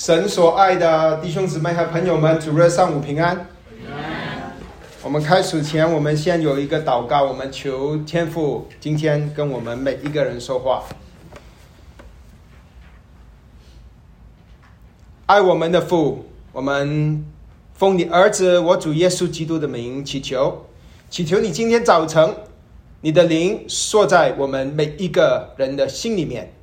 神所爱的弟兄姊妹和朋友们，主日上午平安。我们开始前，我们先有一个祷告，我们求天父今天跟我们每一个人说话。爱我们的父，我们奉你儿子我主耶稣基督的名祈求，祈求你今天早晨，你的灵坐在我们每一个人的心里面，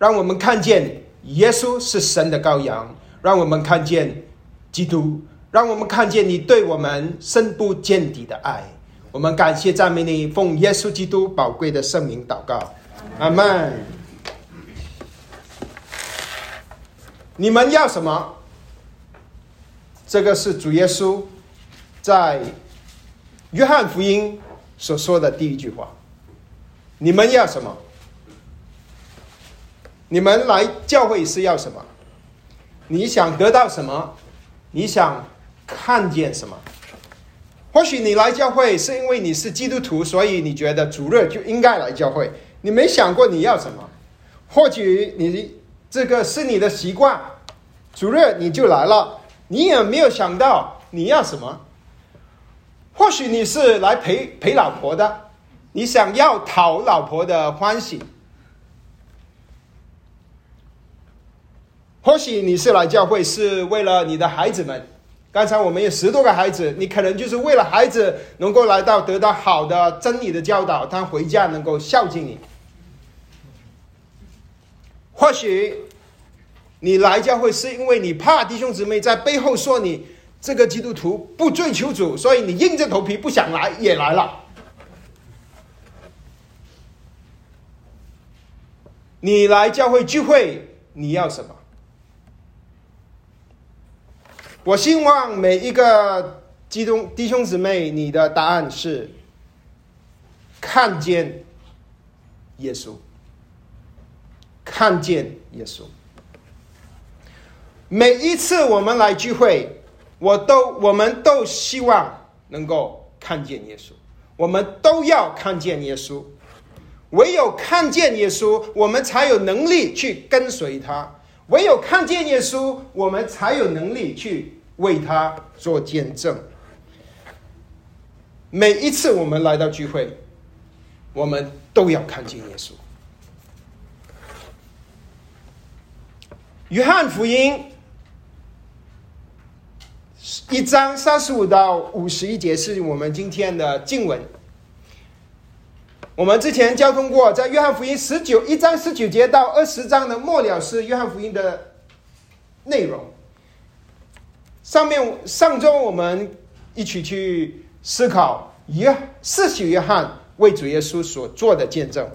让我们看见耶稣是神的羔羊，让我们看见基督，让我们看见你对我们深不见底的爱。我们感谢赞美你，奉耶稣基督宝贵的圣名祷告，阿门。你们要什么？这个是主耶稣在约翰福音所说的第一句话。你们要什么？你们来教会是要什么？你想得到什么？你想看见什么？或许你来教会是因为你是基督徒，所以你觉得主日就应该来教会。你没想过你要什么？或许你这个是你的习惯，主日你就来了，你也没有想到你要什么。或许你是来陪陪老婆的，你想要讨老婆的欢喜。或许你是来教会是为了你的孩子们。刚才我们有十多个孩子，你可能就是为了孩子能够来到，得到好的真理的教导，他回家能够孝敬你。或许你来教会是因为你怕弟兄姊妹在背后说你这个基督徒不追求主，所以你硬着头皮不想来也来了。你来教会聚会，你要什么？我希望每一个基督弟兄姊妹，你的答案是看见耶稣，看见耶稣。每一次我们来聚会，我都我们都希望能够看见耶稣，我们都要看见耶稣。唯有看见耶稣，我们才有能力去跟随他。唯有看见耶稣，我们才有能力去为他做见证。每一次我们来到聚会，我们都要看见耶稣。约翰福音一章三十五到五十一节是我们今天的经文。我们之前交通过，在约翰福音十九一章十九节到二十章的末了是约翰福音的内容。上面上周我们一起去思考约四喜约翰为主耶稣所做的见证。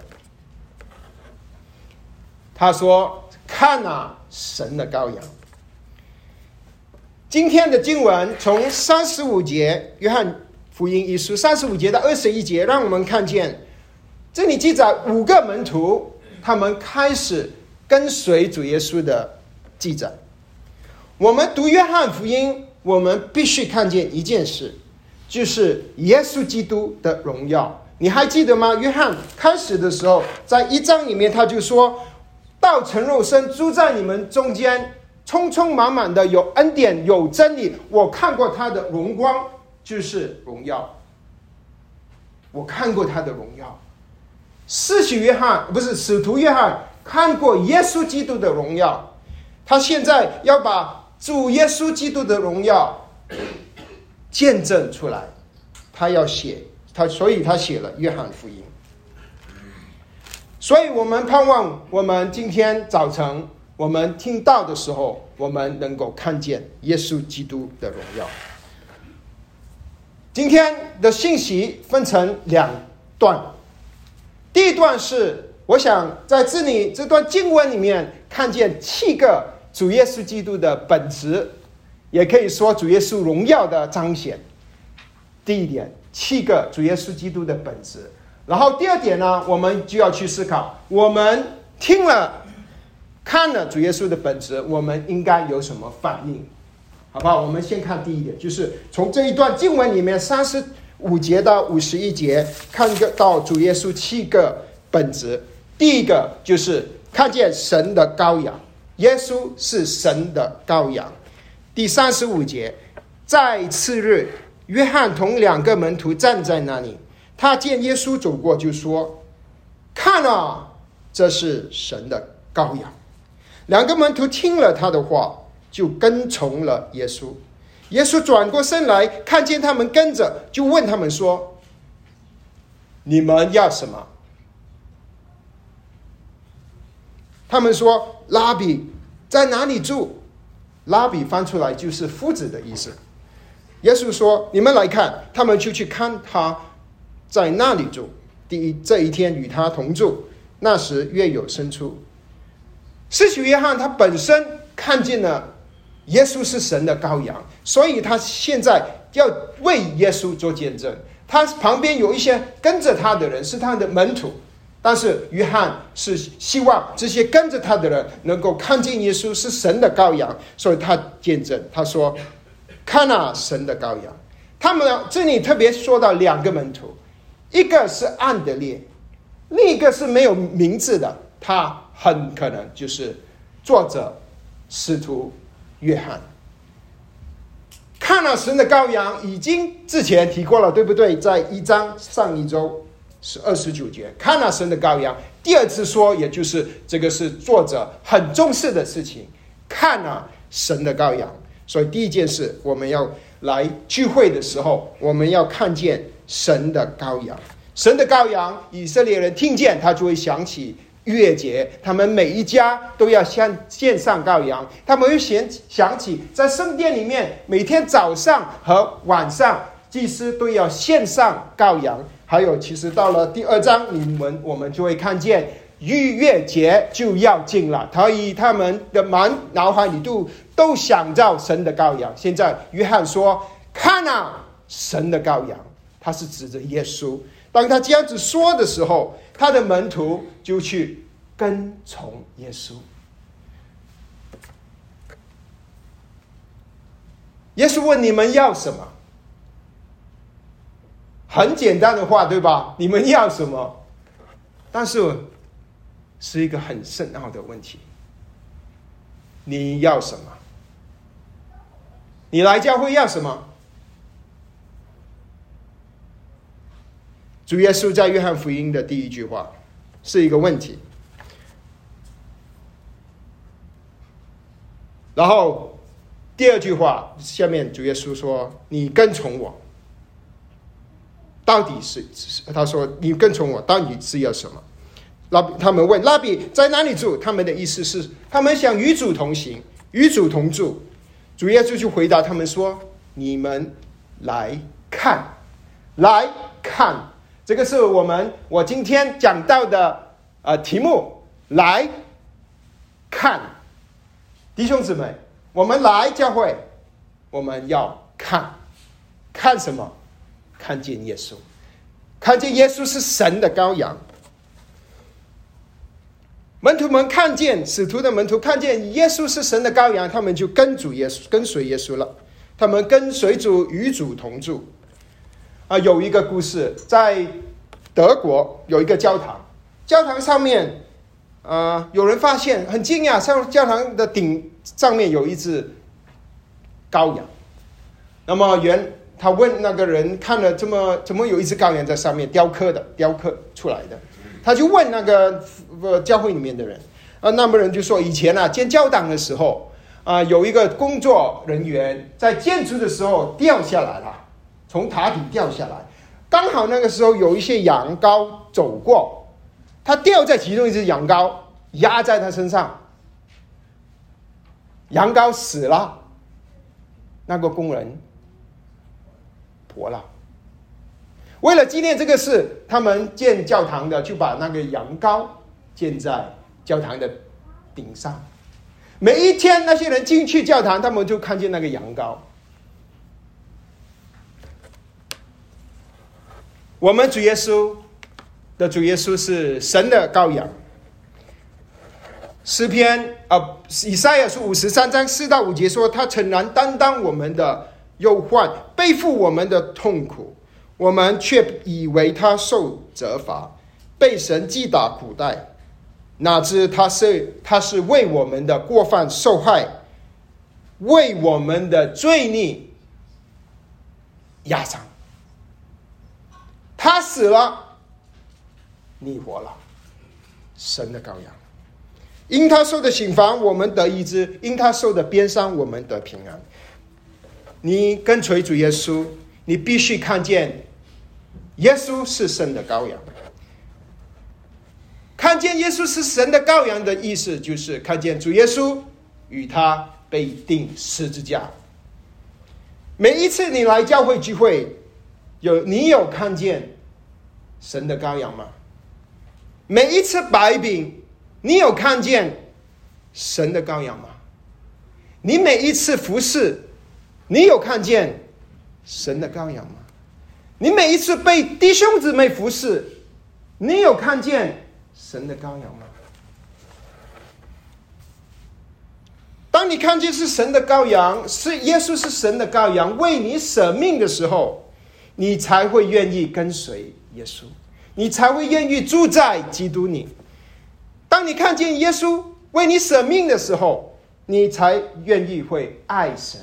他说：“看啊，神的羔羊。”今天的经文从三十五节约翰福音一书三十五节到二十一节，让我们看见。这里记载五个门徒，他们开始跟随主耶稣的记载。我们读约翰福音，我们必须看见一件事，就是耶稣基督的荣耀。你还记得吗？约翰开始的时候，在一章里面他就说：“道成肉身，住在你们中间，充充满满的有恩典，有真理。我看过他的荣光，就是荣耀。我看过他的荣耀。”使徒约翰不是使徒约翰看过耶稣基督的荣耀，他现在要把主耶稣基督的荣耀见证出来，他要写他，所以他写了约翰福音。所以我们盼望，我们今天早晨我们听到的时候，我们能够看见耶稣基督的荣耀。今天的信息分成两段。第一段是，我想在这里这段经文里面看见七个主耶稣基督的本质，也可以说主耶稣荣耀的彰显。第一点，七个主耶稣基督的本质。然后第二点呢，我们就要去思考，我们听了、看了主耶稣的本质，我们应该有什么反应？好不好？我们先看第一点，就是从这一段经文里面三十。五节到五十一节，看个到主耶稣七个本质。第一个就是看见神的羔羊，耶稣是神的羔羊。第三十五节，在次日，约翰同两个门徒站在那里，他见耶稣走过，就说：“看啊，这是神的羔羊。”两个门徒听了他的话，就跟从了耶稣。耶稣转过身来，看见他们跟着，就问他们说：“你们要什么？”他们说：“拉比在哪里住？”拉比翻出来就是夫子的意思。耶稣说：“你们来看。”他们就去看他在那里住。第一这一天与他同住，那时月有生出。施洗约翰他本身看见了耶稣是神的羔羊，所以他现在要为耶稣做见证。他旁边有一些跟着他的人，是他的门徒。但是约翰是希望这些跟着他的人能够看见耶稣是神的羔羊，所以他见证他说：“看啊，神的羔羊。”他们这里特别说到两个门徒，一个是安德烈，另一个是没有名字的，他很可能就是作者使徒约翰。看了神的羔羊，已经之前提过了，对不对？在一章上一周。是二十九节，看了神的羔羊。第二次说，也就是这个是作者很重视的事情，看了神的羔羊。所以第一件事，我们要来聚会的时候，我们要看见神的羔羊。神的羔羊，以色列人听见，他就会想起月节，他们每一家都要向献上羔羊，他们会想想起在圣殿里面，每天早上和晚上，祭司都要献上羔羊。还有，其实到了第二章，你们我们就会看见逾越节就要近了。他以他们的满脑海里都都想到神的羔羊。现在约翰说：“看啊，神的羔羊！”他是指着耶稣。当他这样子说的时候，他的门徒就去跟从耶稣。耶稣问：“你们要什么？”很简单的话，对吧？你们要什么？但是是一个很深奥的问题。你要什么？你来教会要什么？主耶稣在约翰福音的第一句话是一个问题，然后第二句话下面主耶稣说：“你跟从我。”到底是他说你跟从我，到底是要什么？拉他们问拉比在哪里住？他们的意思是他们想与主同行，与主同住。主耶稣就回答他们说：“你们来看，来看，这个是我们我今天讲到的呃题目。来看，弟兄姊妹，我们来教会，我们要看，看什么？”看见耶稣，看见耶稣是神的羔羊。门徒们看见使徒的门徒看见耶稣是神的羔羊，他们就跟主耶稣跟随耶稣了。他们跟随主与主同住。啊，有一个故事，在德国有一个教堂，教堂上面，啊，有人发现很惊讶，上教堂的顶上面有一只羔羊。那么原。他问那个人看了这么怎么有一只羔羊在上面雕刻的雕刻出来的，他就问那个呃教会里面的人啊，那么人就说以前啊建教堂的时候啊有一个工作人员在建筑的时候掉下来了，从塔顶掉下来，刚好那个时候有一些羊羔走过，他掉在其中一只羊羔压在他身上，羊羔死了，那个工人。活了。为了纪念这个事，他们建教堂的就把那个羊羔建在教堂的顶上。每一天，那些人进去教堂，他们就看见那个羊羔。我们主耶稣的主耶稣是神的羔羊。诗篇啊，以赛亚书五十三章四到五节说：“他诚然担当我们的。”忧患背负我们的痛苦，我们却以为他受责罚，被神击打苦待。哪知他是他是为我们的过犯受害，为我们的罪孽压伤。他死了，你活了，神的羔羊。因他受的刑罚，我们得医治；因他受的鞭伤，我们得平安。你跟随主耶稣，你必须看见，耶稣是神的羔羊。看见耶稣是神的羔羊的意思，就是看见主耶稣与他被钉十字架。每一次你来教会聚会，有你有看见神的羔羊吗？每一次白饼。你有看见神的羔羊吗？你每一次服侍，你有看见神的羔羊吗？你每一次被弟兄姊妹服侍，你有看见神的羔羊吗？当你看见是神的羔羊，是耶稣是神的羔羊，为你舍命的时候，你才会愿意跟随耶稣，你才会愿意住在基督里。当你看见耶稣为你舍命的时候，你才愿意会爱神。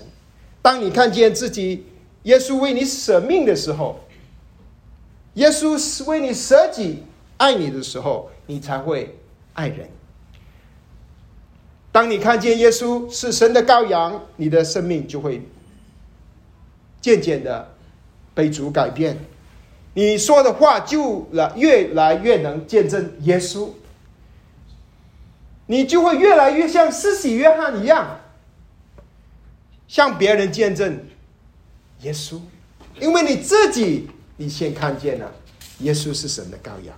当你看见自己耶稣为你舍命的时候，耶稣是为你舍己爱你的时候，你才会爱人。当你看见耶稣是神的羔羊，你的生命就会渐渐的被主改变。你说的话就来越来越能见证耶稣。你就会越来越像施洗约翰一样，向别人见证耶稣，因为你自己你先看见了耶稣是神的羔羊，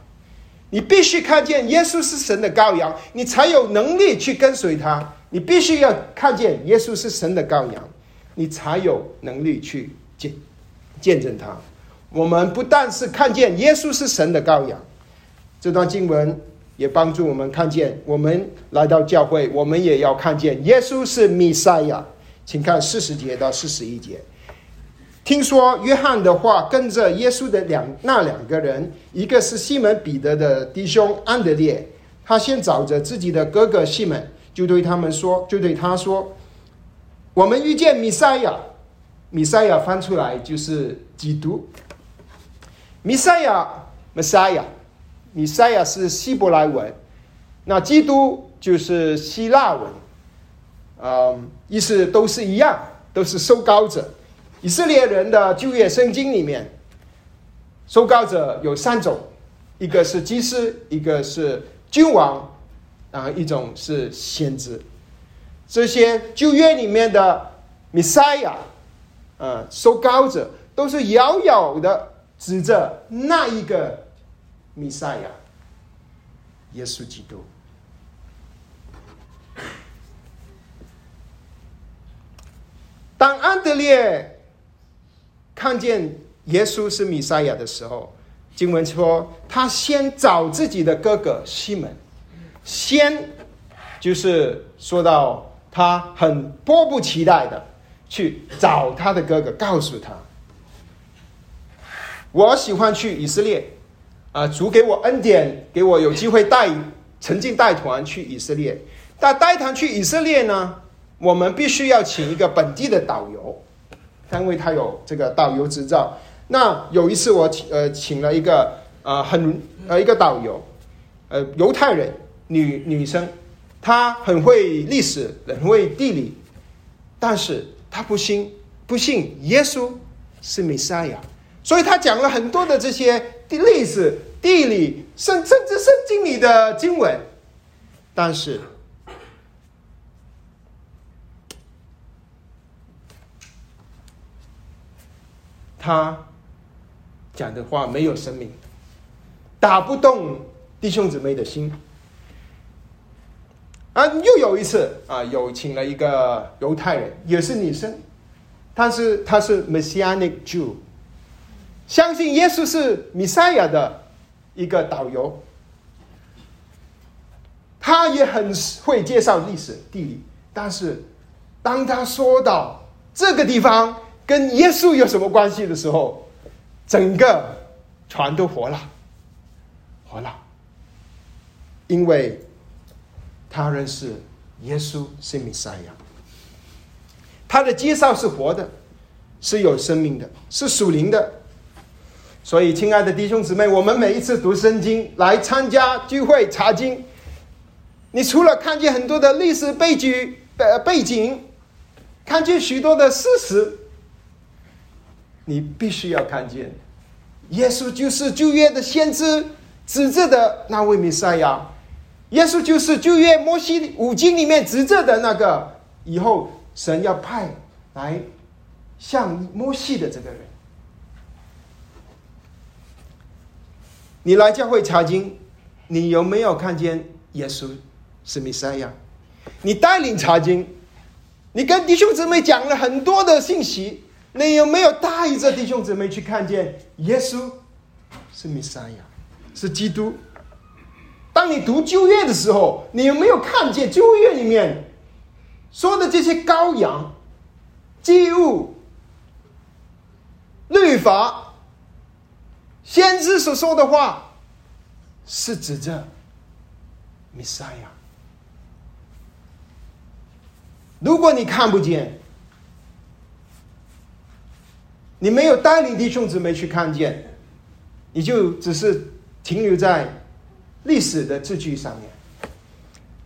你必须看见耶稣是神的羔羊，你才有能力去跟随他。你必须要看见耶稣是神的羔羊，你才有能力去见见证他。我们不但是看见耶稣是神的羔羊，这段经文。也帮助我们看见，我们来到教会，我们也要看见耶稣是弥赛亚。请看四十节到四十一节。听说约翰的话跟着耶稣的两那两个人，一个是西门彼得的弟兄安德烈，他先找着自己的哥哥西门，就对他们说，就对他说：“我们遇见弥赛亚。”弥赛亚翻出来就是基督。弥赛亚，Messiah。米赛亚是希伯来文，那基督就是希腊文，嗯，意思都是一样，都是受膏者。以色列人的旧约圣经里面，受膏者有三种，一个是祭司，一个是君王，啊，一种是先知。这些旧约里面的米赛亚，呃，受膏者都是遥遥的指着那一个。弥赛亚，耶稣基督。当安德烈看见耶稣是弥赛亚的时候，经文说他先找自己的哥哥西门，先就是说到他很迫不及待的去找他的哥哥，告诉他：“我喜欢去以色列。”啊，主给我恩典，给我有机会带曾经带团去以色列。但带团去以色列呢，我们必须要请一个本地的导游，因为他有这个导游执照。那有一次我请呃请了一个呃很呃一个导游，呃犹太人女女生，她很会历史，很会地理，但是她不信不信耶稣是弥赛亚，所以她讲了很多的这些。历史、地理，甚甚至圣经里的经文，但是他讲的话没有生命，打不动弟兄姊妹的心。啊，又有一次啊，有请了一个犹太人，也是女生，但是她是 Messianic Jew。相信耶稣是弥赛亚的一个导游，他也很会介绍历史地理。但是，当他说到这个地方跟耶稣有什么关系的时候，整个船都活了，活了。因为他认识耶稣是弥赛亚。他的介绍是活的，是有生命的，是属灵的。所以，亲爱的弟兄姊妹，我们每一次读圣经来参加聚会查经，你除了看见很多的历史背景、呃背景，看见许多的事实，你必须要看见，耶稣就是旧约的先知指着的那位弥赛亚，耶稣就是旧约摩西五经里面指着的那个以后。神要派来像摩西的这个人，你来教会查经，你有没有看见耶稣是弥赛亚？你带领查经，你跟弟兄姊妹讲了很多的信息，你有没有带着弟兄姊妹去看见耶稣是弥赛亚，是基督？当你读旧约的时候，你有没有看见旧约里面？说的这些羔羊、祭物、律法、先知所说的话，是指着弥赛亚。如果你看不见，你没有带领弟兄姊妹去看见，你就只是停留在历史的字句上面。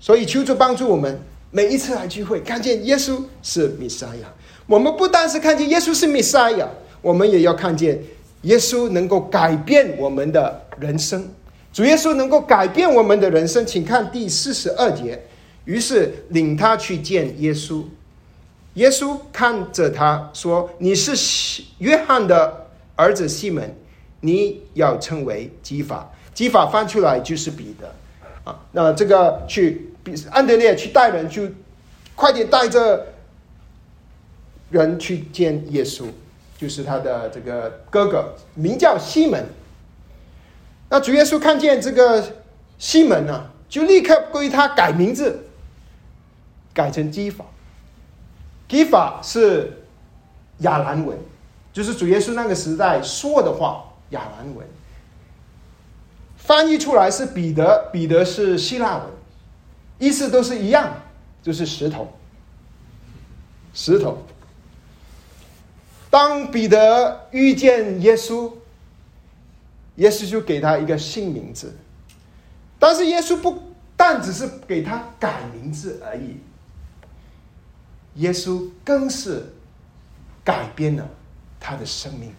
所以，求主帮助我们。每一次来聚会，看见耶稣是弥赛亚。我们不单是看见耶稣是弥赛亚，我们也要看见耶稣能够改变我们的人生。主耶稣能够改变我们的人生，请看第四十二节。于是领他去见耶稣。耶稣看着他说：“你是约翰的儿子西门，你要称为基法。基法翻出来就是彼得。”啊，那这个去。安德烈去带人，去快点带着人去见耶稣，就是他的这个哥哥，名叫西门。那主耶稣看见这个西门呢，就立刻归他改名字，改成基法。基法是亚兰文，就是主耶稣那个时代说的话，亚兰文。翻译出来是彼得，彼得是希腊文。意思都是一样，就是石头。石头。当彼得遇见耶稣，耶稣就给他一个新名字。但是耶稣不但只是给他改名字而已，耶稣更是改变了他的生命。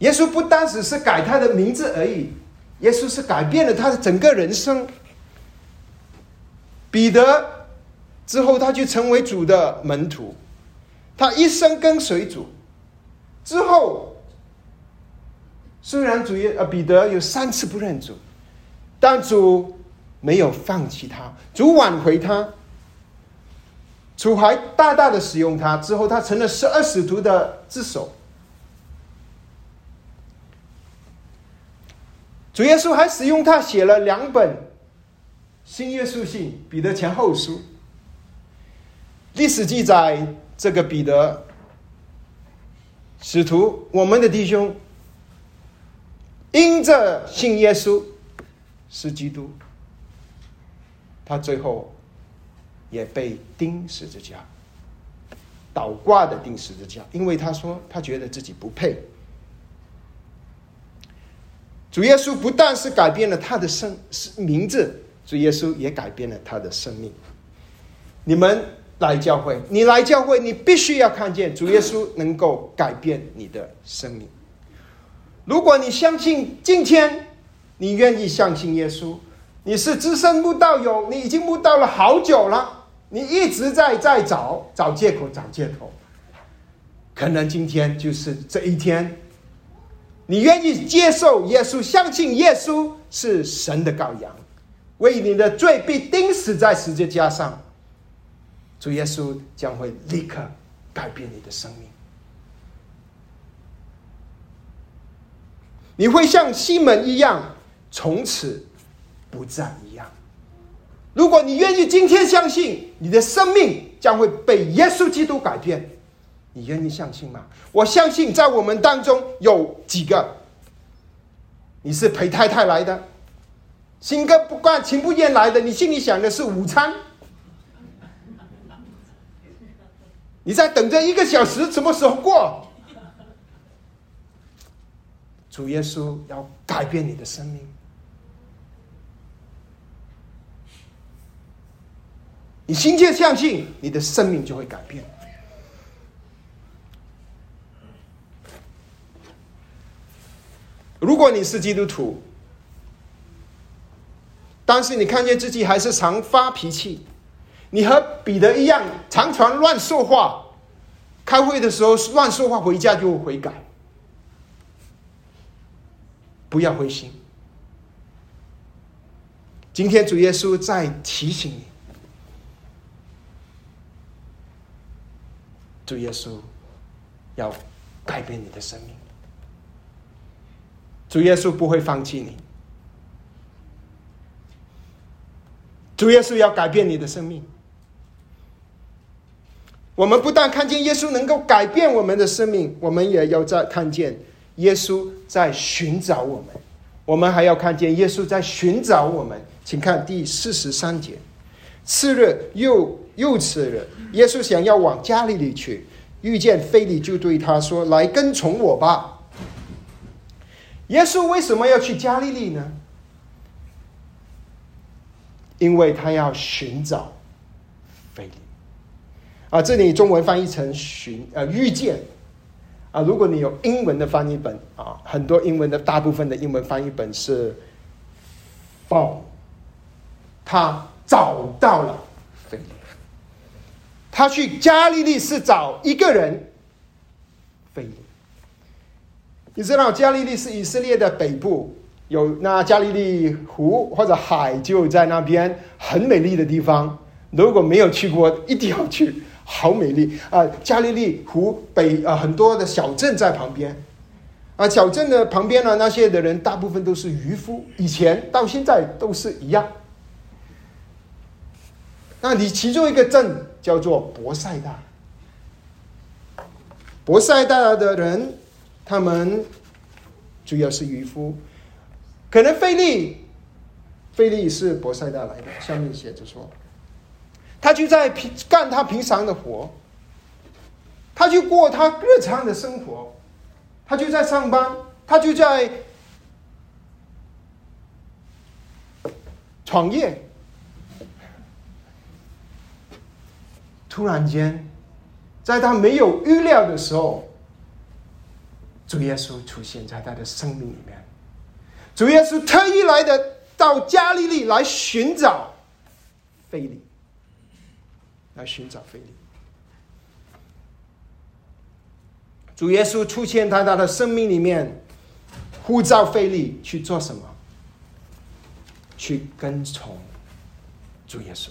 耶稣不单只是改他的名字而已，耶稣是改变了他的整个人生。彼得之后，他就成为主的门徒，他一生跟随主。之后，虽然主耶呃彼得有三次不认主，但主没有放弃他，主挽回他，主还大大的使用他。之后，他成了十二使徒的之首。主耶稣还使用他写了两本。新约书信，彼得前后书。历史记载，这个彼得使徒，我们的弟兄，因着信耶稣是基督，他最后也被钉十字架，倒挂的钉十字架，因为他说他觉得自己不配。主耶稣不但是改变了他的生名字。主耶稣也改变了他的生命。你们来教会，你来教会，你必须要看见主耶稣能够改变你的生命。如果你相信今天，你愿意相信耶稣，你是资深慕道友，你已经慕道了好久了，你一直在在找找借口找借口。可能今天就是这一天，你愿意接受耶稣，相信耶稣是神的羔羊。为你的罪被钉死在十字架上，主耶稣将会立刻改变你的生命。你会像西门一样，从此不再。如果你愿意今天相信，你的生命将会被耶稣基督改变。你愿意相信吗？我相信，在我们当中有几个，你是陪太太来的。新哥不惯情不愿来的，你心里想的是午餐。你在等着一个小时，什么时候过？主耶稣要改变你的生命。你心切相信，你的生命就会改变。如果你是基督徒，但是你看见自己还是常发脾气，你和彼得一样，常常乱说话，开会的时候乱说话，回家就悔改，不要灰心。今天主耶稣在提醒你。主耶稣要改变你的生命，主耶稣不会放弃你，主耶稣要改变你的生命。我们不但看见耶稣能够改变我们的生命，我们也要在看见耶稣在寻找我们，我们还要看见耶稣在寻找我们。请看第四十三节。次日又又吃了，耶稣想要往加利利去，遇见菲利，就对他说：“来跟从我吧。”耶稣为什么要去加利利呢？因为他要寻找菲利。啊，这里中文翻译成“寻”呃“遇见”。啊，如果你有英文的翻译本啊，很多英文的大部分的英文翻译本是 “found”，他。找到了，他去加利利是找一个人，菲利。你知道加利利是以色列的北部，有那加利利湖或者海就在那边，很美丽的地方。如果没有去过，一定要去，好美丽啊！加利利湖北啊，很多的小镇在旁边，啊，小镇的旁边呢，那些的人大部分都是渔夫，以前到现在都是一样。那你其中一个镇叫做博塞大，博塞大的人，他们主要是渔夫，可能费利，费利是博塞大来的，上面写着说，他就在平干他平常的活，他就过他日常的生活，他就在上班，他就在创业。突然间，在他没有预料的时候，主耶稣出现在他的生命里面。主耶稣特意来的到加利利来寻找菲利，来寻找菲利。主耶稣出现在他的生命里面，呼召菲利去做什么？去跟从主耶稣。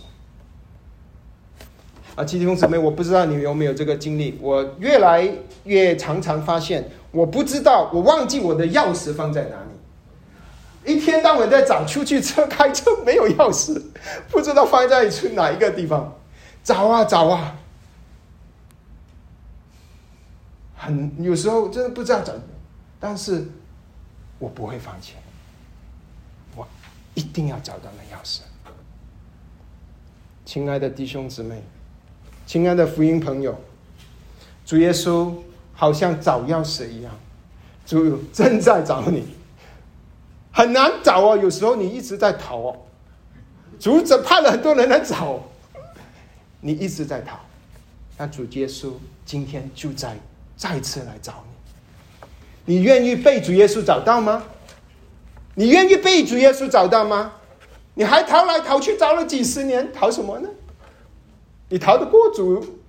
啊，弟兄姊妹，我不知道你有没有这个经历。我越来越常常发现，我不知道，我忘记我的钥匙放在哪里。一天到晚在找，出去车开车没有钥匙，不知道放在去哪一个地方，找啊找啊，很有时候真的不知道找，但是我不会放弃，我一定要找到那钥匙。亲爱的弟兄姊妹。亲爱的福音朋友，主耶稣好像找钥匙一样，主正在找你，很难找哦。有时候你一直在逃哦，主只派了很多人来找，你一直在逃。那主耶稣今天就在再次来找你，你愿意被主耶稣找到吗？你愿意被主耶稣找到吗？你还逃来逃去找了几十年，逃什么呢？你逃得过主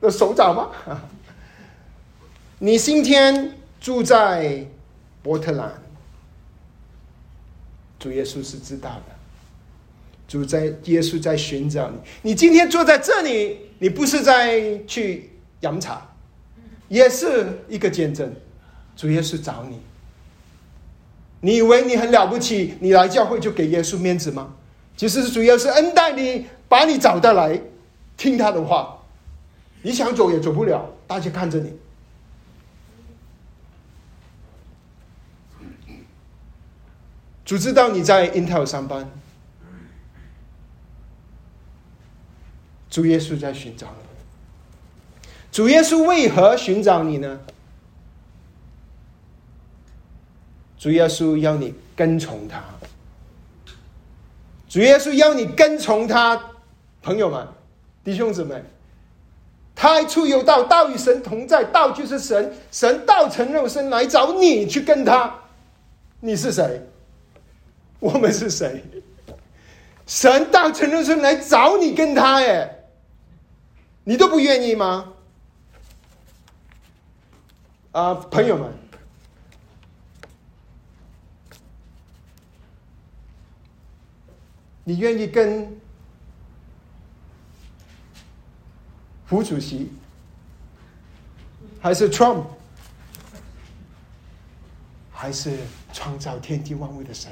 的手掌吗？你今天住在波特兰，主耶稣是知道的。主在耶稣在寻找你。你今天坐在这里，你不是在去饮茶，也是一个见证。主耶稣找你，你以为你很了不起？你来教会就给耶稣面子吗？其实主要是恩待你，把你找到来。听他的话，你想走也走不了。大家看着你，主知道你在 Intel 上班，主耶稣在寻找你。主耶稣为何寻找你呢？主耶稣要你跟从他。主耶稣要你跟从他，朋友们、弟兄姊妹。太初有道，道与神同在，道就是神，神道成肉身来找你去跟他。你是谁？我们是谁？神道成肉身来找你跟他，哎，你都不愿意吗？啊，朋友们，你愿意跟？胡主席还是 Trump，还是创造天地万物的神？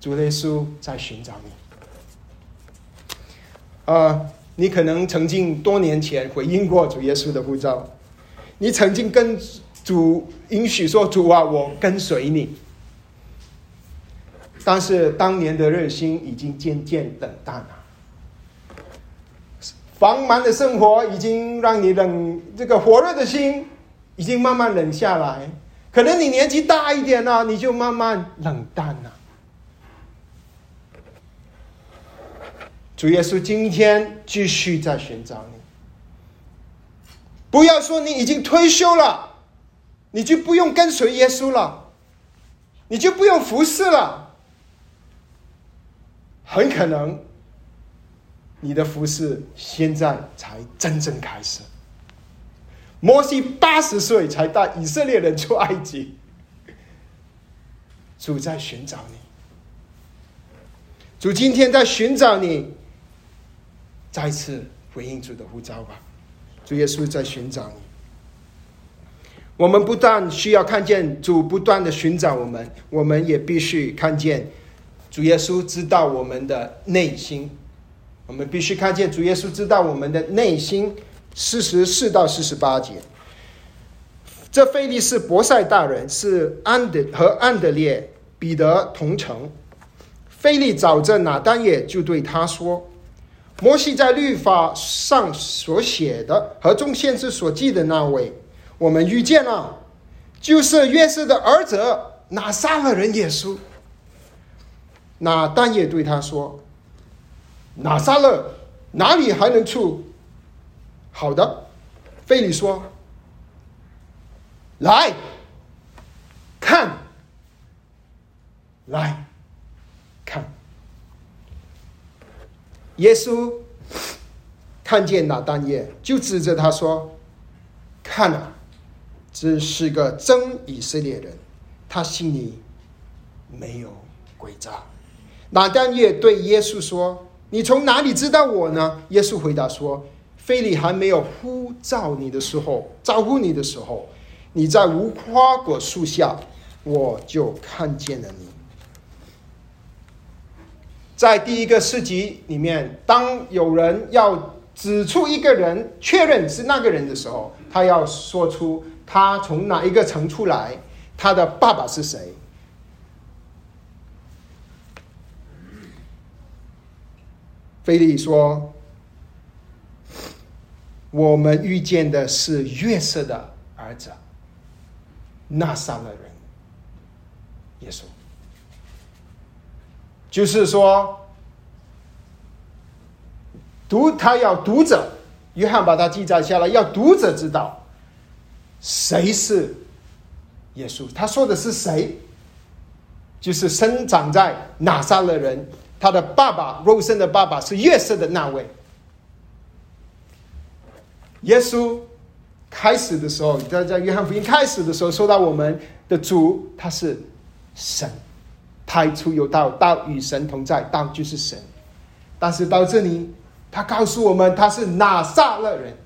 主耶稣在寻找你。啊，你可能曾经多年前回应过主耶稣的呼召，你曾经跟主允许说：“主啊，我跟随你。”但是当年的热心已经渐渐冷淡了。繁忙的生活已经让你冷，这个火热的心已经慢慢冷下来。可能你年纪大一点了，你就慢慢冷淡了。主耶稣今天继续在寻找你。不要说你已经退休了，你就不用跟随耶稣了，你就不用服侍了。很可能。你的服饰现在才真正开始。摩西八十岁才带以色列人出埃及，主在寻找你，主今天在寻找你，再次回应主的呼召吧。主耶稣在寻找你，我们不但需要看见主不断的寻找我们，我们也必须看见主耶稣知道我们的内心。我们必须看见主耶稣知道我们的内心。四十四到四十八节，这菲利士博塞大人是安德和安德烈彼得同城。菲利找着拿丹也，就对他说：“摩西在律法上所写的和众先知所记的那位，我们遇见了，就是约瑟的儿子拿撒勒人耶稣。”拿丹也对他说。拿撒勒哪里还能出好的？菲利说：“来看，来看。”耶稣看见那丹耶，就指着他说：“看啊，这是个真以色列人，他心里没有诡诈。”那丹耶对耶稣说。你从哪里知道我呢？耶稣回答说：“菲利还没有呼召你的时候，招呼你的时候，你在无花果树下，我就看见了你。”在第一个诗集里面，当有人要指出一个人，确认是那个人的时候，他要说出他从哪一个城出来，他的爸爸是谁。菲利说：“我们遇见的是月色的儿子，那三个人。耶稣，就是说，读他要读者，约翰把它记载下来，要读者知道谁是耶稣。他说的是谁？就是生长在拿撒勒人。”他的爸爸肉身的爸爸是约瑟的那位。耶稣开始的时候，在在约翰福音开始的时候说到我们的主他是神，太初有道，道与神同在，道就是神。但是到这里，他告诉我们他是拿撒勒人，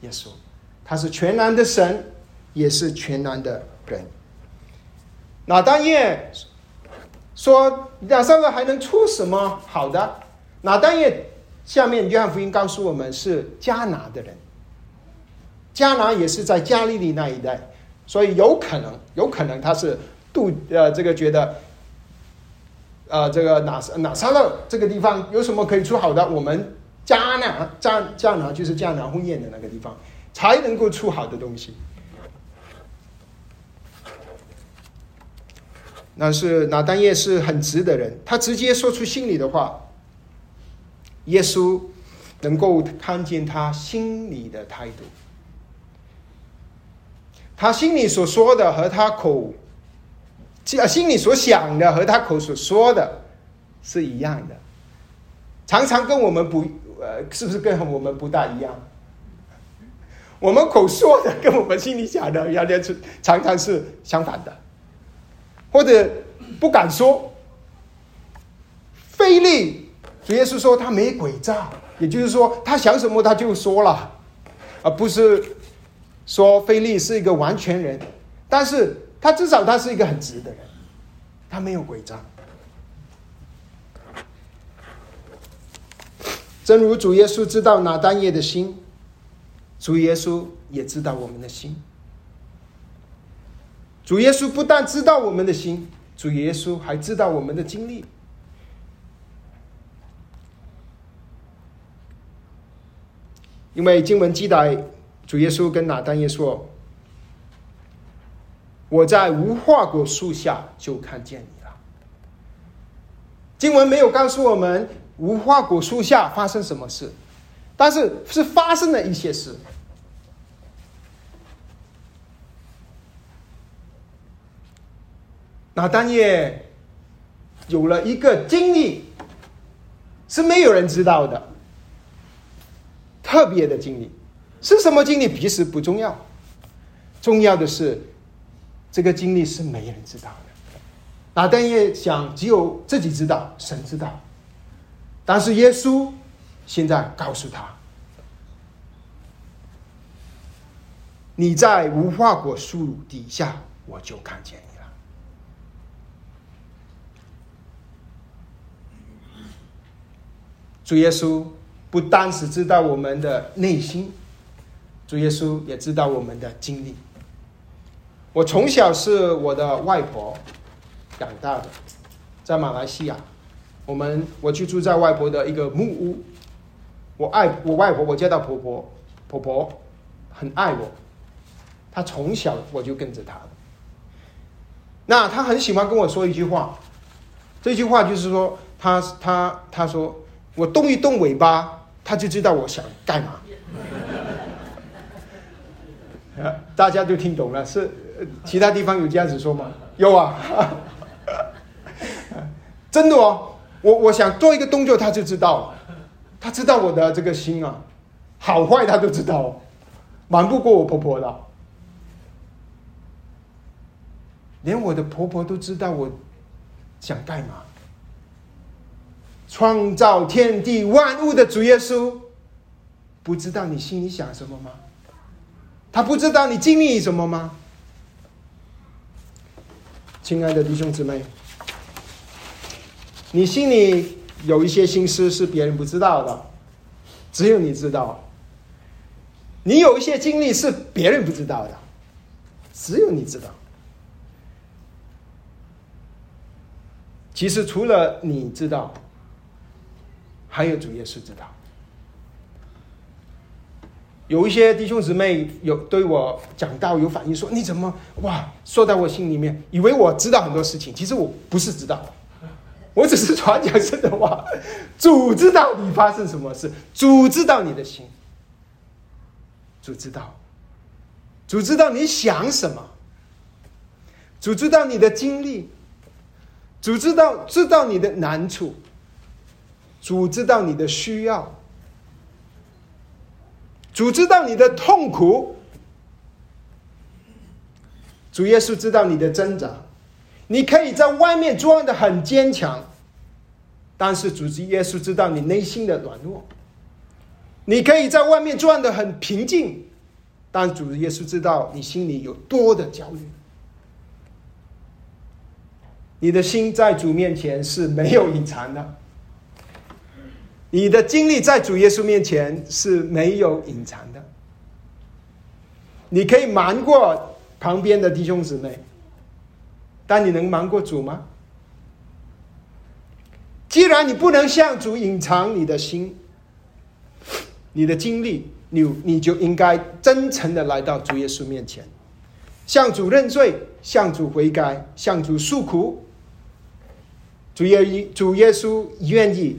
耶稣，他是全然的神，也是全然的人。那当夜。说亚撒勒还能出什么好的？那但也下面约翰福音告诉我们是加拿的人，加拿也是在加利利那一带，所以有可能，有可能他是度呃这个觉得，呃这个哪哪撒勒这个地方有什么可以出好的？我们迦拿迦迦拿就是迦拿婚宴的那个地方才能够出好的东西。那是拿单叶是很直的人，他直接说出心里的话。耶稣能够看见他心里的态度，他心里所说的和他口，啊，心里所想的和他口所说的是一样的，常常跟我们不，呃，是不是跟我们不大一样？我们口说的跟我们心里想的，有点是常常是相反的。或者不敢说，菲力。主耶稣说他没诡诈，也就是说他想什么他就说了，而不是说菲利是一个完全人，但是他至少他是一个很直的人，他没有诡诈。正如主耶稣知道拿单叶的心，主耶稣也知道我们的心。主耶稣不但知道我们的心，主耶稣还知道我们的经历。因为经文记载，主耶稣跟拿单耶说：“我在无花果树下就看见你了。”经文没有告诉我们无花果树下发生什么事，但是是发生了一些事。那丹耶有了一个经历，是没有人知道的，特别的经历是什么经历？其实不重要，重要的是这个经历是没人知道的。那丹耶想，只有自己知道，神知道。但是耶稣现在告诉他：“你在无花果树底下，我就看见。”主耶稣不单是知道我们的内心，主耶稣也知道我们的经历。我从小是我的外婆养大的，在马来西亚，我们我就住在外婆的一个木屋。我爱我外婆，我叫她婆婆，婆婆很爱我，她从小我就跟着她。那她很喜欢跟我说一句话，这句话就是说，她她她说。我动一动尾巴，他就知道我想干嘛。大家都听懂了，是其他地方有这样子说吗？有啊，真的哦。我我想做一个动作，他就知道，他知道我的这个心啊，好坏他都知道，瞒不过我婆婆的，连我的婆婆都知道我想干嘛。创造天地万物的主耶稣，不知道你心里想什么吗？他不知道你经历什么吗？亲爱的弟兄姊妹，你心里有一些心思是别人不知道的，只有你知道；你有一些经历是别人不知道的，只有你知道。其实除了你知道。还有主耶稣知道，有一些弟兄姊妹有对我讲到有反应，说你怎么哇说到我心里面，以为我知道很多事情，其实我不是知道，我只是传讲神的话。主知道你发生什么事，主知道你的心，主知道，主知道你想什么，主知道你的经历，主知道知道你的难处。主知道你的需要，主知道你的痛苦，主耶稣知道你的挣扎。你可以在外面装的很坚强，但是主耶稣知道你内心的软弱。你可以在外面装的很平静，但主耶稣知道你心里有多的焦虑。你的心在主面前是没有隐藏的。你的经历在主耶稣面前是没有隐藏的，你可以瞒过旁边的弟兄姊妹，但你能瞒过主吗？既然你不能向主隐藏你的心、你的经历，你你就应该真诚的来到主耶稣面前，向主认罪，向主悔改，向主诉苦。主耶主耶稣愿意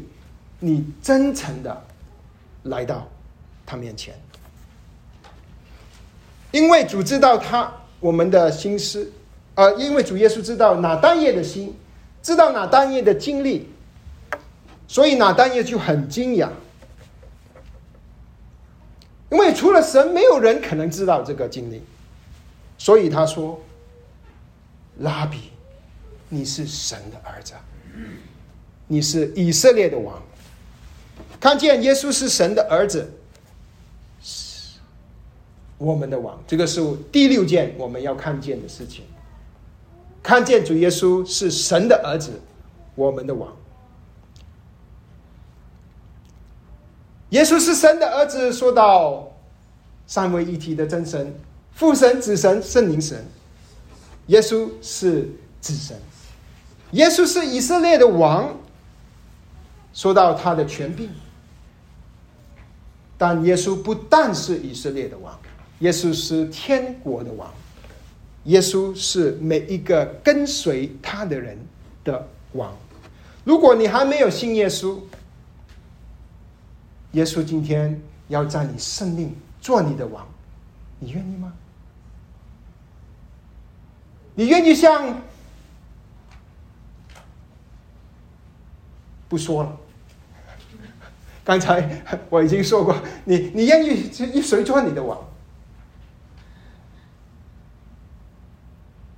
你真诚的来到他面前，因为主知道他我们的心思，呃，因为主耶稣知道哪单夜的心，知道哪单夜的经历，所以哪单夜就很惊讶，因为除了神，没有人可能知道这个经历，所以他说：“拉比，你是神的儿子。”你是以色列的王，看见耶稣是神的儿子，是我们的王。这个是第六件我们要看见的事情。看见主耶稣是神的儿子，我们的王。耶稣是神的儿子，说到三位一体的真神，父神、子神、圣灵神。耶稣是子神。耶稣是以色列的王，说到他的权柄，但耶稣不但是以色列的王，耶稣是天国的王，耶稣是每一个跟随他的人的王。如果你还没有信耶稣，耶稣今天要在你生命做你的王，你愿意吗？你愿意像？不说了。刚才我已经说过，你你愿意一谁做你的王？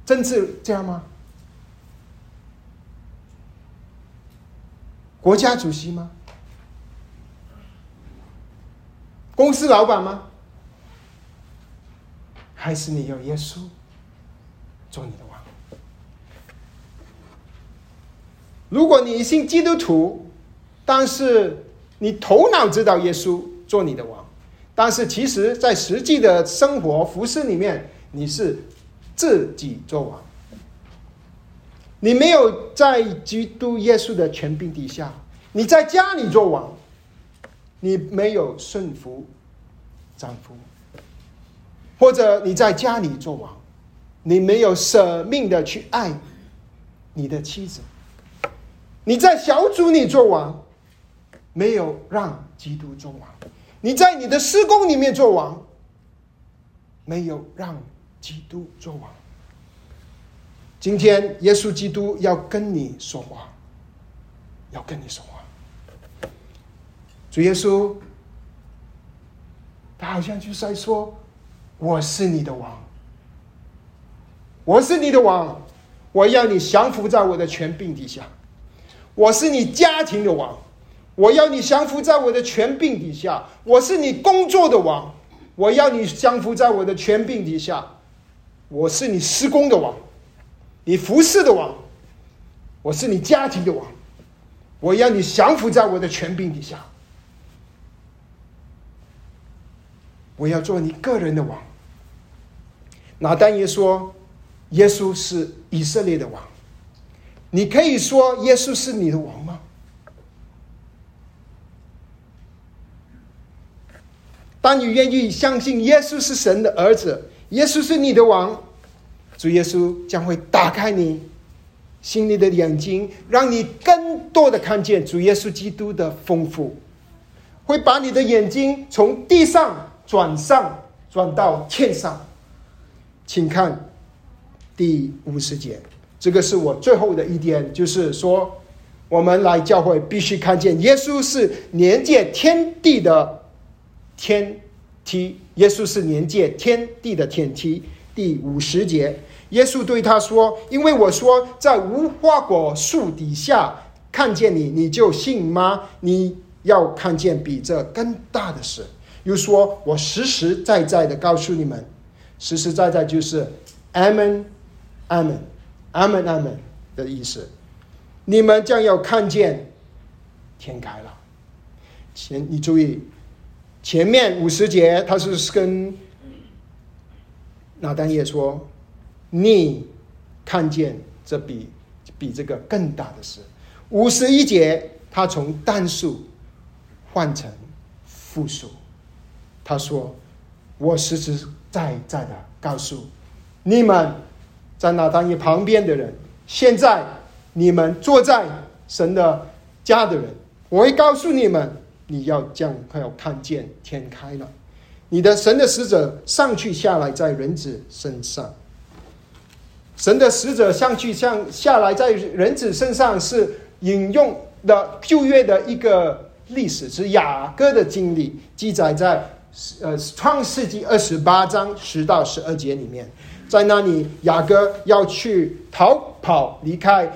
政治这样吗？国家主席吗？公司老板吗？还是你要耶稣做你的王？如果你信基督徒，但是你头脑知道耶稣做你的王，但是其实在实际的生活服饰里面，你是自己做王。你没有在基督耶稣的权柄底下，你在家里做王，你没有顺服丈夫，或者你在家里做王，你没有舍命的去爱你的妻子。你在小组里做王，没有让基督做王；你在你的施工里面做王，没有让基督做王。今天耶稣基督要跟你说话，要跟你说话。主耶稣，他好像就在说：“我是你的王，我是你的王，我要你降服在我的权柄底下。”我是你家庭的王，我要你降服在我的权柄底下；我是你工作的王，我要你降服在我的权柄底下；我是你施工的王，你服侍的王；我是你家庭的王，我要你降服在我的权柄底下。我要做你个人的王。拿单耶说：“耶稣是以色列的王。”你可以说耶稣是你的王吗？当你愿意相信耶稣是神的儿子，耶稣是你的王，主耶稣将会打开你心里的眼睛，让你更多的看见主耶稣基督的丰富，会把你的眼睛从地上转上，转到天上。请看第五十节。这个是我最后的一点，就是说，我们来教会必须看见耶稣是连接天地的天梯，耶稣是连接天地的天梯。第五十节，耶稣对他说：“因为我说在无花果树底下看见你，你就信吗？你要看见比这更大的事。”又说：“我实实在在的告诉你们，实实在在就是阿门，阿门。”阿门，阿门的意思，你们将要看见天开了。前你注意，前面五十节他是跟拿单叶说：“你看见这比比这个更大的事。五十一节，他从单数换成复数。他说：“我实实在在的告诉你们，在那当一旁边的人，现在你们坐在神的家的人，我会告诉你们，你要将快要看见天开了，你的神的使者上去下来在人子身上。神的使者上去上下来在人子身上是引用的旧约的一个历史，是雅各的经历，记载在。呃，创世纪二十八章十到十二节里面，在那里雅各要去逃跑，离开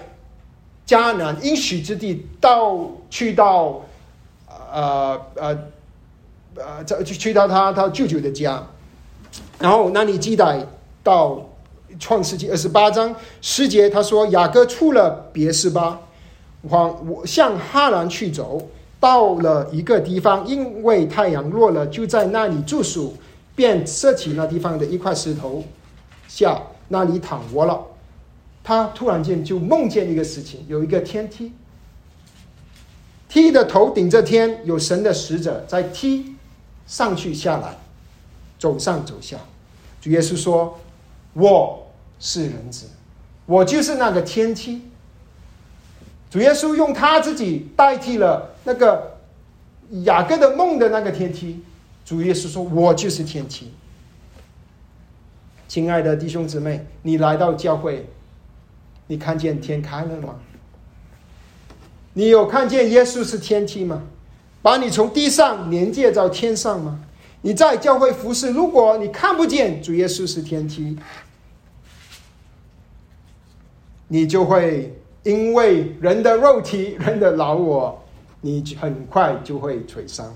迦南应许之地，到去到呃呃呃，这去去到他他舅舅的家，然后那里记载到创世纪二十八章十节，他说雅各出了别是巴，往我向哈兰去走。到了一个地方，因为太阳落了，就在那里住宿，便设起那地方的一块石头下那里躺卧了。他突然间就梦见一个事情，有一个天梯，梯的头顶着天，有神的使者在梯上去下来，走上走下。主耶稣说：“我是人子，我就是那个天梯。”主耶稣用他自己代替了那个雅各的梦的那个天梯。主耶稣说：“我就是天梯。”亲爱的弟兄姊妹，你来到教会，你看见天开了吗？你有看见耶稣是天梯吗？把你从地上连接到天上吗？你在教会服侍，如果你看不见主耶稣是天梯，你就会。因为人的肉体，人的老我，你很快就会腿伤，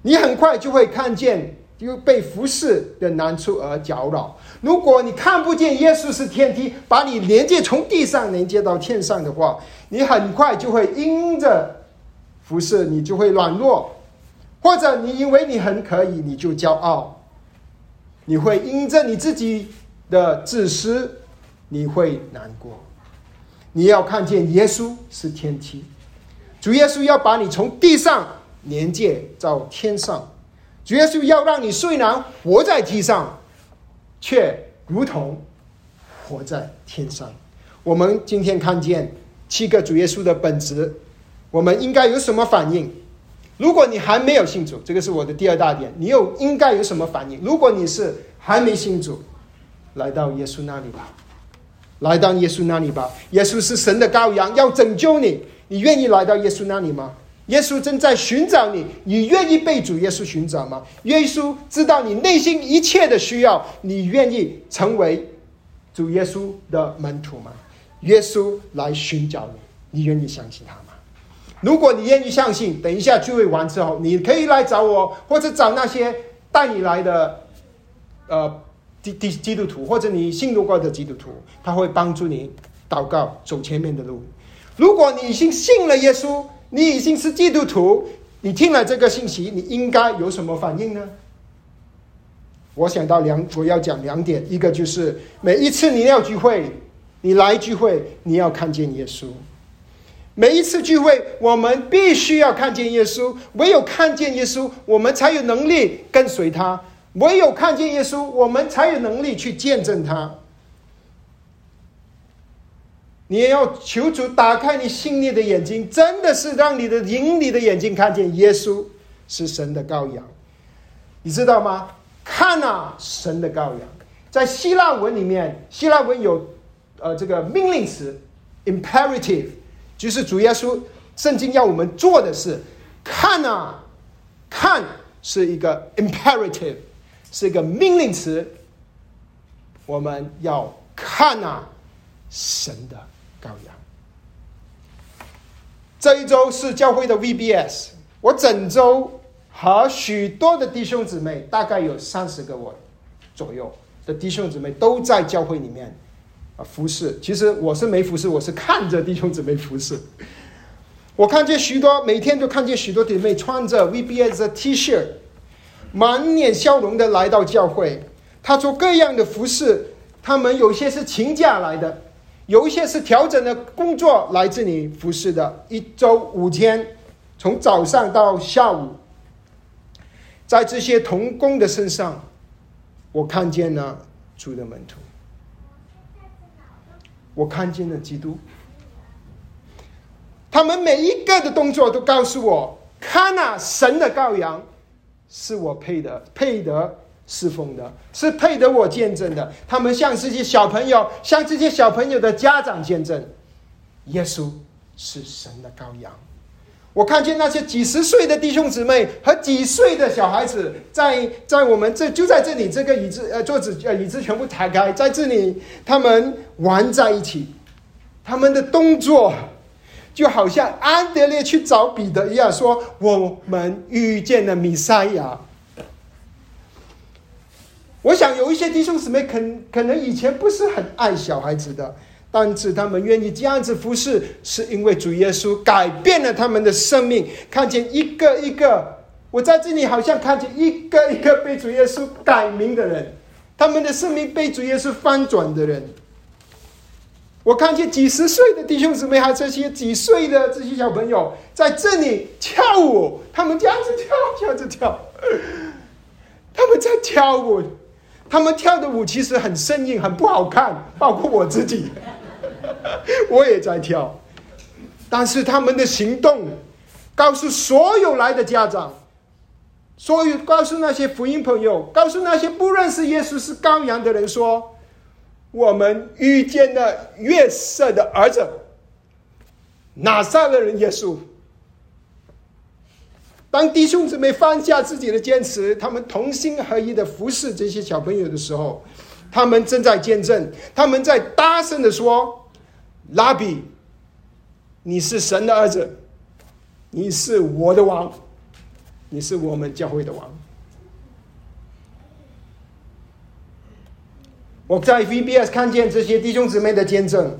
你很快就会看见又被服侍的难处而搅扰。如果你看不见耶稣是天梯，把你连接从地上连接到天上的话，你很快就会因着服侍，你就会软弱，或者你以为你很可以，你就骄傲，你会因着你自己的自私，你会难过。你要看见耶稣是天梯，主耶稣要把你从地上连接到天上，主耶稣要让你虽然活在地上，却如同活在天上。我们今天看见七个主耶稣的本质，我们应该有什么反应？如果你还没有信主，这个是我的第二大点，你又应该有什么反应？如果你是还没信主，来到耶稣那里吧。来到耶稣那里吧，耶稣是神的羔羊，要拯救你。你愿意来到耶稣那里吗？耶稣正在寻找你，你愿意被主耶稣寻找吗？耶稣知道你内心一切的需要，你愿意成为主耶稣的门徒吗？耶稣来寻找你，你愿意相信他吗？如果你愿意相信，等一下聚会完之后，你可以来找我，或者找那些带你来的，呃。基基基督徒，或者你信主过的基督徒，他会帮助你祷告走前面的路。如果你已经信了耶稣，你已经是基督徒，你听了这个信息，你应该有什么反应呢？我想到两，我要讲两点，一个就是每一次你要聚会，你来聚会，你要看见耶稣。每一次聚会，我们必须要看见耶稣，唯有看见耶稣，我们才有能力跟随他。唯有看见耶稣，我们才有能力去见证他。你也要求主打开你心里的眼睛，真的是让你的灵里的眼睛看见耶稣是神的羔羊，你知道吗？看啊，神的羔羊，在希腊文里面，希腊文有呃这个命令词 imperative，就是主耶稣圣经要我们做的事。看啊，看是一个 imperative。是一个命令词，我们要看啊，神的羔羊。这一周是教会的 VBS，我整周和许多的弟兄姊妹，大概有三十个我左右的弟兄姊妹都在教会里面啊服侍。其实我是没服侍，我是看着弟兄姊妹服侍。我看见许多，每天都看见许多弟妹穿着 VBS 的 T 恤。满脸笑容的来到教会，他做各样的服饰，他们有些是请假来的，有一些是调整的工作来自你服侍的，一周五天，从早上到下午，在这些童工的身上，我看见了主的门徒，我看见了基督。他们每一个的动作都告诉我，看那神的羔羊，是我配的，配得侍奉的，是配得我见证的。他们向这些小朋友，向这些小朋友的家长见证，耶稣是神的羔羊。我看见那些几十岁的弟兄姊妹和几岁的小孩子，在在我们这就在这里，这个椅子呃桌子呃椅子全部抬开，在这里他们玩在一起，他们的动作。就好像安德烈去找彼得一样，说：“我们遇见了弥赛亚。”我想有一些弟兄姊妹，可可能以前不是很爱小孩子的，但是他们愿意这样子服侍，是因为主耶稣改变了他们的生命。看见一个一个，我在这里好像看见一个一个被主耶稣改名的人，他们的生命被主耶稣翻转的人。我看见几十岁的弟兄姊妹，还有这些几岁的这些小朋友在这里跳舞，他们这样子跳，这样子跳，他们在跳舞，他们跳的舞其实很生硬，很不好看，包括我自己，我也在跳，但是他们的行动告诉所有来的家长，所有告诉那些福音朋友，告诉那些不认识耶稣是羔羊的人说。我们遇见了月色的儿子，拿撒勒人耶稣。当弟兄姊妹放下自己的坚持，他们同心合一的服侍这些小朋友的时候，他们正在见证，他们在大声的说：“拉比，你是神的儿子，你是我的王，你是我们教会的王。”我在 VBS 看见这些弟兄姊妹的见证，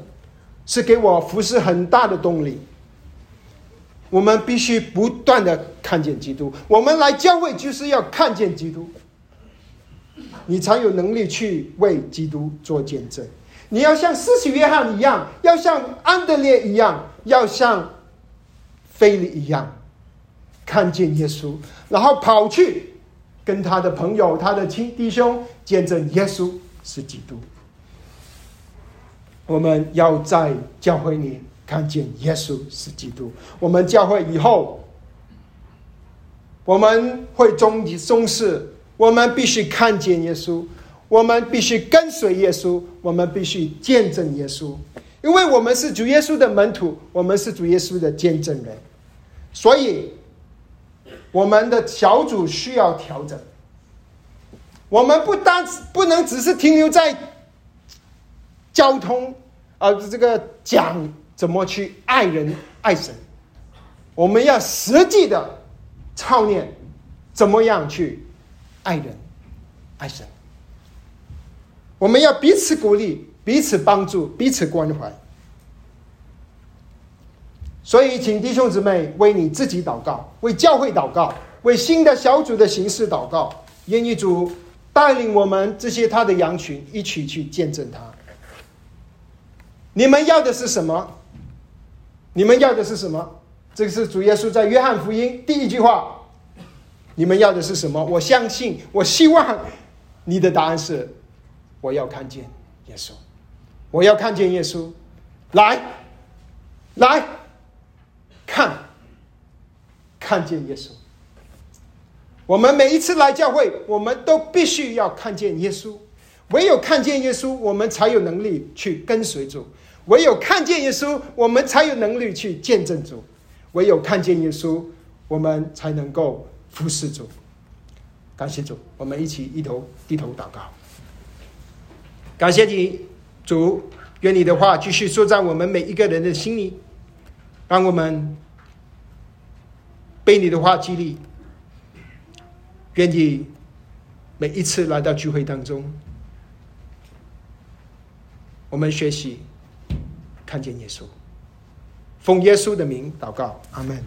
是给我服侍很大的动力。我们必须不断的看见基督，我们来教会就是要看见基督，你才有能力去为基督做见证。你要像施洗约翰一样，要像安德烈一样，要像菲利一样，看见耶稣，然后跑去跟他的朋友、他的亲弟兄见证耶稣。是基督。我们要在教会里看见耶稣是基督。我们教会以后，我们会重重视，我们必须看见耶稣，我们必须跟随耶稣，我们必须见证耶稣，因为我们是主耶稣的门徒，我们是主耶稣的见证人。所以，我们的小组需要调整。我们不单不能只是停留在交通，啊，这个讲怎么去爱人爱神，我们要实际的操练怎么样去爱人爱神。我们要彼此鼓励，彼此帮助，彼此关怀。所以，请弟兄姊妹为你自己祷告，为教会祷告，为新的小组的形式祷告，愿意主。带领我们这些他的羊群一起去见证他。你们要的是什么？你们要的是什么？这个是主耶稣在约翰福音第一句话。你们要的是什么？我相信，我希望你的答案是：我要看见耶稣，我要看见耶稣。来，来看，看见耶稣。我们每一次来教会，我们都必须要看见耶稣。唯有看见耶稣，我们才有能力去跟随主；唯有看见耶稣，我们才有能力去见证主；唯有看见耶稣，我们才能够服侍主。感谢主，我们一起一头低头祷告。感谢你，主，愿你的话继续说在我们每一个人的心里，让我们被你的话激励。愿你每一次来到聚会当中，我们学习看见耶稣，奉耶稣的名祷告，阿门。